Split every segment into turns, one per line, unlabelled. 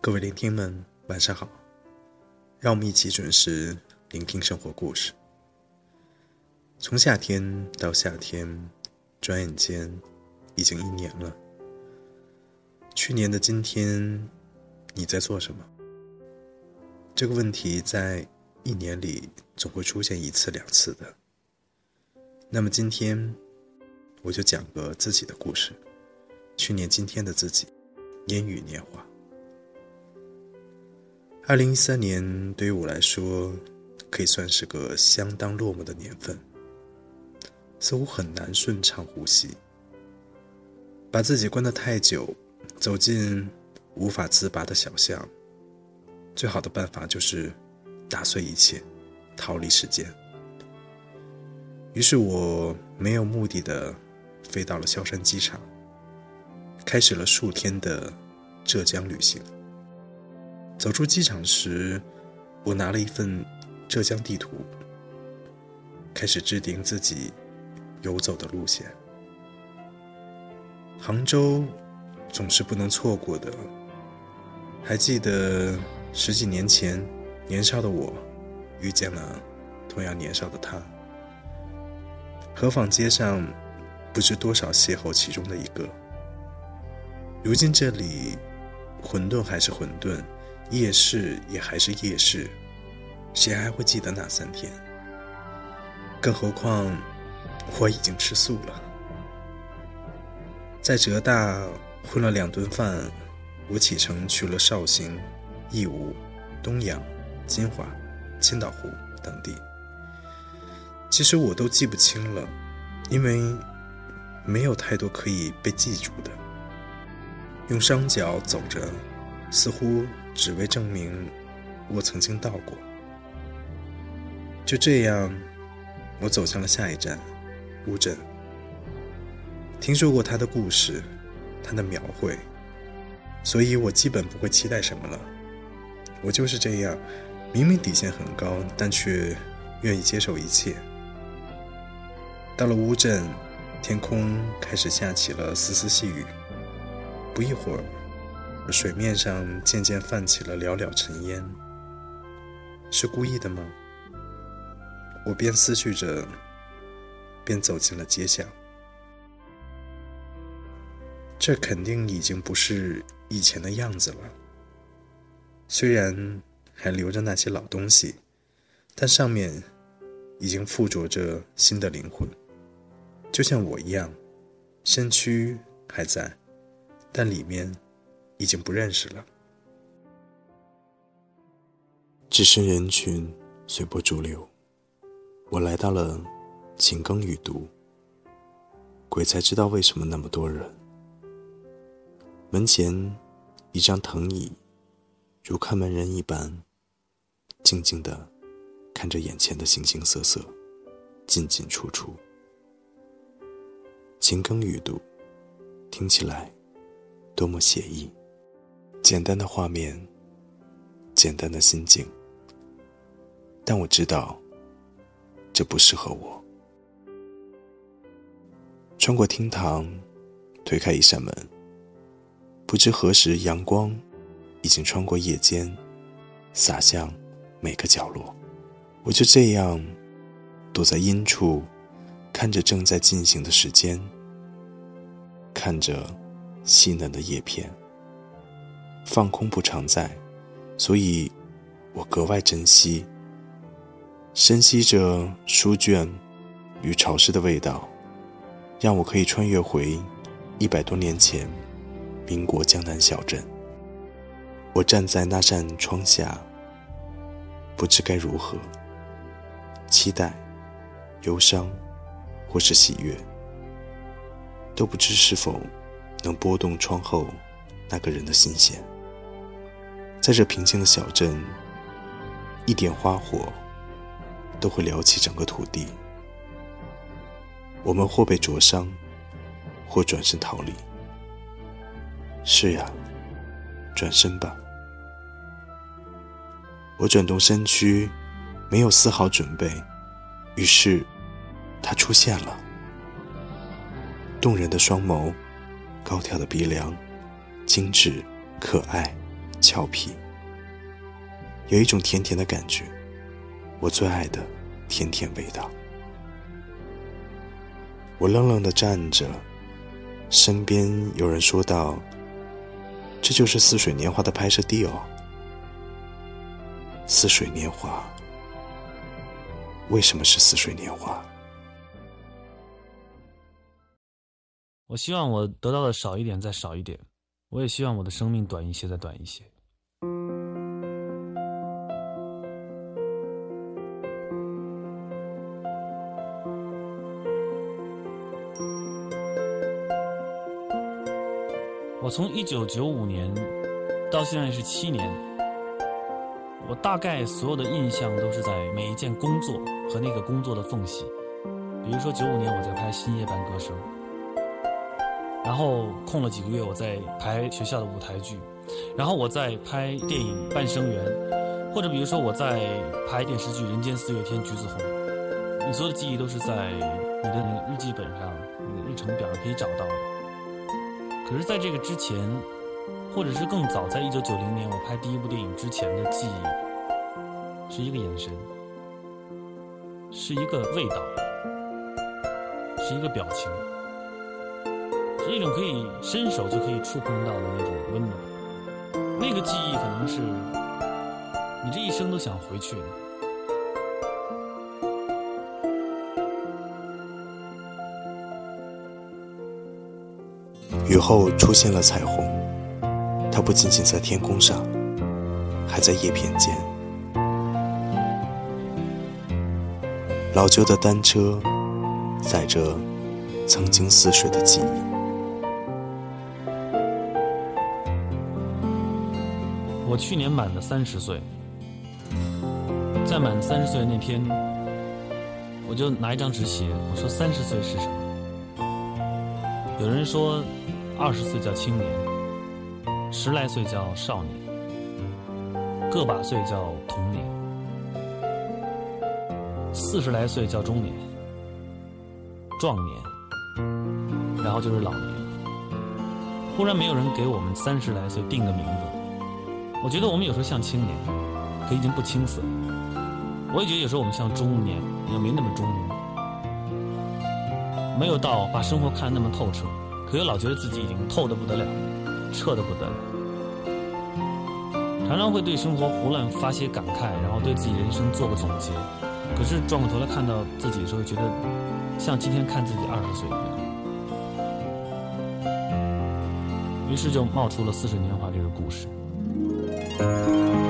各位聆听们，晚上好，让我们一起准时聆听生活故事。从夏天到夏天。转眼间，已经一年了。去年的今天，你在做什么？这个问题在一年里总会出现一次两次的。那么今天，我就讲个自己的故事。去年今天的自己，烟雨年华。二零一三年对于我来说，可以算是个相当落寞的年份。似乎很难顺畅呼吸，把自己关得太久，走进无法自拔的小巷。最好的办法就是打碎一切，逃离世间。于是我没有目的的飞到了萧山机场，开始了数天的浙江旅行。走出机场时，我拿了一份浙江地图，开始制定自己。游走的路线，杭州总是不能错过的。还记得十几年前，年少的我遇见了同样年少的他。河坊街上不知多少邂逅其中的一个。如今这里混沌还是混沌，夜市也还是夜市，谁还会记得那三天？更何况。我已经吃素了，在浙大混了两顿饭，我启程去了绍兴、义乌、东阳、金华、千岛湖等地。其实我都记不清了，因为没有太多可以被记住的。用双脚走着，似乎只为证明我曾经到过。就这样，我走向了下一站。乌镇，听说过他的故事，他的描绘，所以我基本不会期待什么了。我就是这样，明明底线很高，但却愿意接受一切。到了乌镇，天空开始下起了丝丝细雨，不一会儿，水面上渐渐泛起了袅袅尘烟。是故意的吗？我边思绪着。便走进了街巷，这肯定已经不是以前的样子了。虽然还留着那些老东西，但上面已经附着着新的灵魂，就像我一样，身躯还在，但里面已经不认识了。置身人群，随波逐流，我来到了。晴耕雨读，鬼才知道为什么那么多人。门前一张藤椅，如看门人一般，静静的看着眼前的形形色色，进进出出。晴耕雨读，听起来多么写意。简单的画面，简单的心境，但我知道，这不适合我。穿过厅堂，推开一扇门。不知何时，阳光已经穿过夜间，洒向每个角落。我就这样躲在阴处，看着正在进行的时间，看着细嫩的叶片。放空不常在，所以我格外珍惜，深吸着书卷与潮湿的味道。让我可以穿越回一百多年前，民国江南小镇。我站在那扇窗下，不知该如何，期待、忧伤，或是喜悦，都不知是否能拨动窗后那个人的心弦。在这平静的小镇，一点花火都会撩起整个土地。我们或被灼伤，或转身逃离。是呀，转身吧。我转动身躯，没有丝毫准备，于是，他出现了。动人的双眸，高挑的鼻梁，精致、可爱、俏皮，有一种甜甜的感觉，我最爱的甜甜味道。我愣愣的站着，身边有人说道：“这就是《似水年华》的拍摄地哦。”《似水年华》为什么是《似水年华》？
我希望我得到的少一点，再少一点；我也希望我的生命短一些，再短一些。我从一九九五年到现在是七年。我大概所有的印象都是在每一件工作和那个工作的缝隙，比如说九五年我在拍《新夜半歌声》，然后空了几个月我在排学校的舞台剧，然后我在拍电影《半生缘》，或者比如说我在拍电视剧《人间四月天》橘子红，你所有的记忆都是在你的那个日记本上、你的日程表上可以找到的。可是，在这个之前。或者是更早，在一九九零年我拍第一部电影之前的记忆，是一个眼神，是一个味道，是一个表情，是一种可以伸手就可以触碰到的那种温暖。那个记忆可能是你这一生都想回去的。
雨后出现了彩虹。它不仅仅在天空上，还在叶片间。老旧的单车载着曾经似水的记忆。
我去年满了三十岁，在满三十岁那天，我就拿一张纸写，我说三十岁是什么？有人说，二十岁叫青年。十来岁叫少年，个把岁叫童年，四十来岁叫中年，壮年，然后就是老年。忽然没有人给我们三十来岁定个名字，我觉得我们有时候像青年，可已经不青涩；我也觉得有时候我们像中年，也没那么中年，没有到把生活看得那么透彻，可又老觉得自己已经透得不得了。彻的不得了，常常会对生活胡乱发些感慨，然后对自己人生做个总结。可是转过头来看到自己的时候，觉得像今天看自己二十岁一样。于是就冒出了《似水年华》这个故事。Música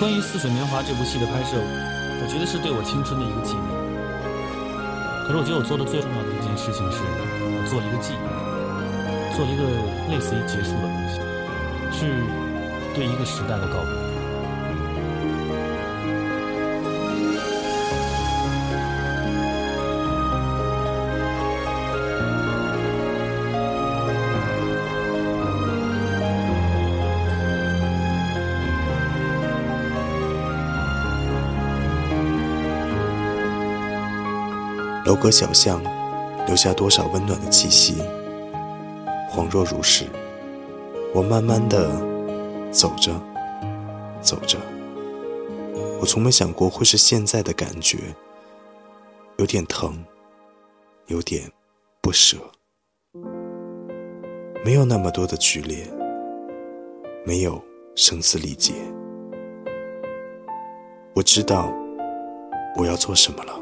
关于《似水年华》这部戏的拍摄，我觉得是对我青春的一个纪念。可是我觉得我做的最重要的一件事情是，我做了一个记忆，做了一个类似于结束的东西，是对一个时代的告别。
楼阁小巷，留下多少温暖的气息？恍若如是，我慢慢的走着，走着。我从没想过会是现在的感觉，有点疼，有点不舍，没有那么多的剧烈，没有声嘶力竭。我知道我要做什么了。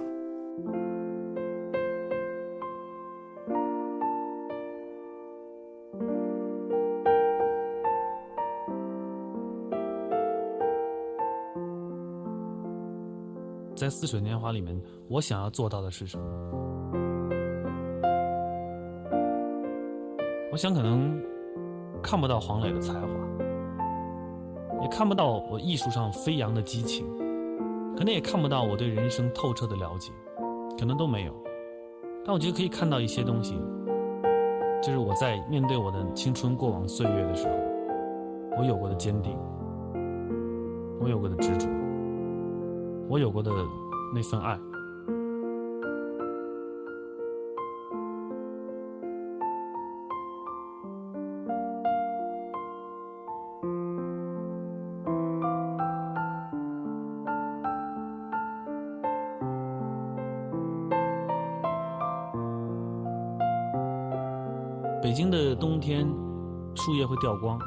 在似水年华里面，我想要做到的是什么？我想可能看不到黄磊的才华，也看不到我艺术上飞扬的激情，可能也看不到我对人生透彻的了解，可能都没有。但我觉得可以看到一些东西，就是我在面对我的青春过往岁月的时候，我有过的坚定，我有过的执着。我有过的那份爱。北京的冬天，树叶会掉光。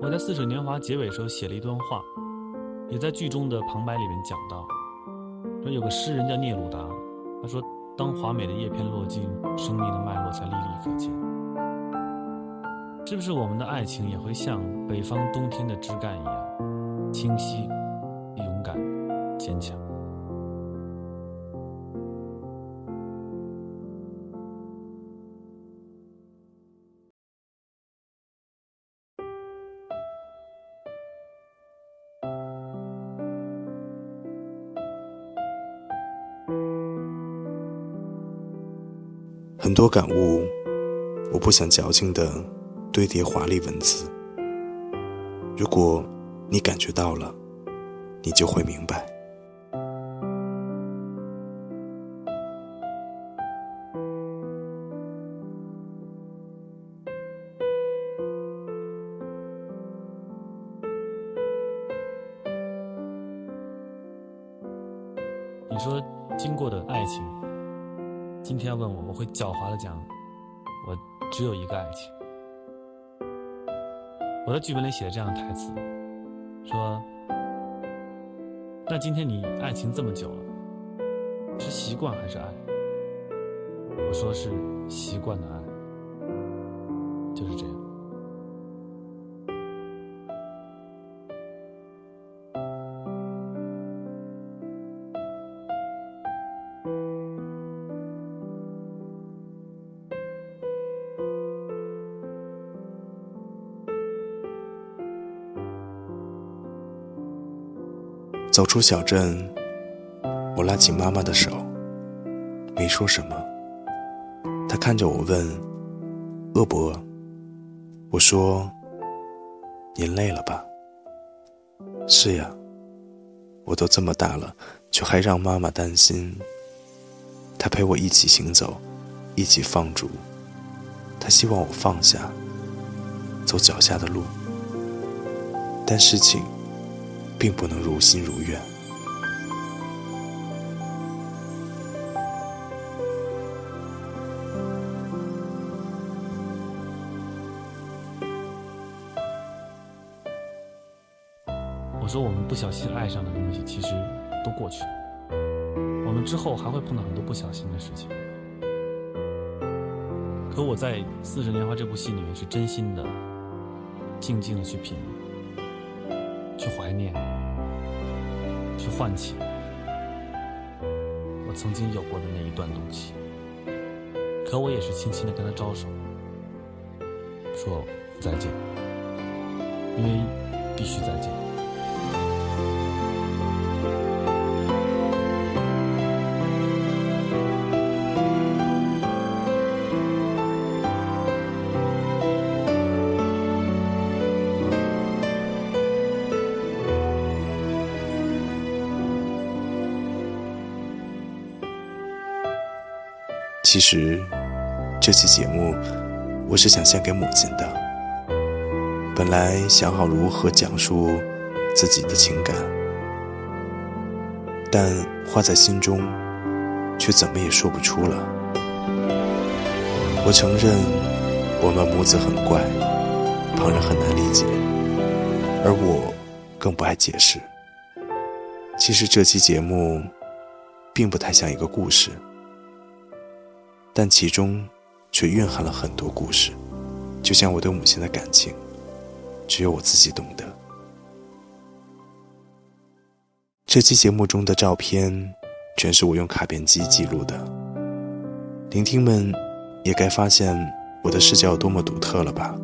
我在《似水年华》结尾时候写了一段话。也在剧中的旁白里面讲到，说有个诗人叫聂鲁达，他说：“当华美的叶片落尽，生命的脉络才历历可见。”是不是我们的爱情也会像北方冬天的枝干一样，清晰、勇敢、坚强？
很多感悟，我不想矫情的堆叠华丽文字。如果你感觉到了，你就会明白。
会狡猾的讲，我只有一个爱情。我在剧本里写的这样的台词，说：“那今天你爱情这么久了，是习惯还是爱？”我说是习惯的爱，就是这样。
走出小镇，我拉起妈妈的手，没说什么。她看着我问：“饿不饿？”我说：“您累了吧？”“是呀，我都这么大了，却还让妈妈担心。”她陪我一起行走，一起放逐。她希望我放下，走脚下的路。但事情……并不能如心如愿。
我说，我们不小心爱上的东西，其实都过去了。我们之后还会碰到很多不小心的事情。可我在《四十年华》这部戏里面，是真心的、静静的去品。去怀念，唤起我曾经有过的那一段东西。可我也是轻轻的跟他招手，说再见，因为必须再见。
其实，这期节目我是想献给母亲的。本来想好如何讲述自己的情感，但话在心中，却怎么也说不出了。我承认，我们母子很怪，旁人很难理解，而我更不爱解释。其实这期节目，并不太像一个故事。但其中却蕴含了很多故事，就像我对母亲的感情，只有我自己懂得。这期节目中的照片，全是我用卡片机记录的。聆听们也该发现我的视角有多么独特了吧？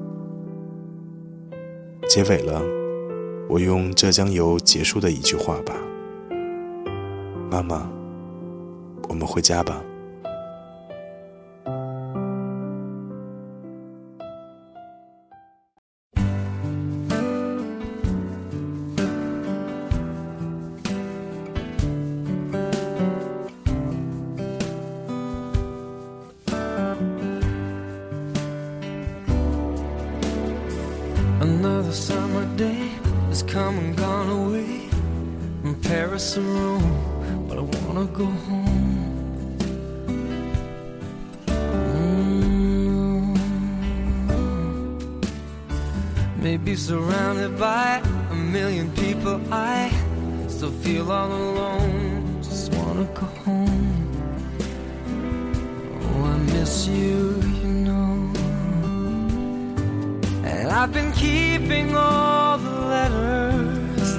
结尾了，我用浙江游结束的一句话吧：妈妈，我们回家吧。
Come and gone away from Paris or Rome, but I wanna go home. Mm. Maybe surrounded by a million people, I still feel all alone. Just wanna go home. Oh, I miss you, you know. And I've been keeping all the letters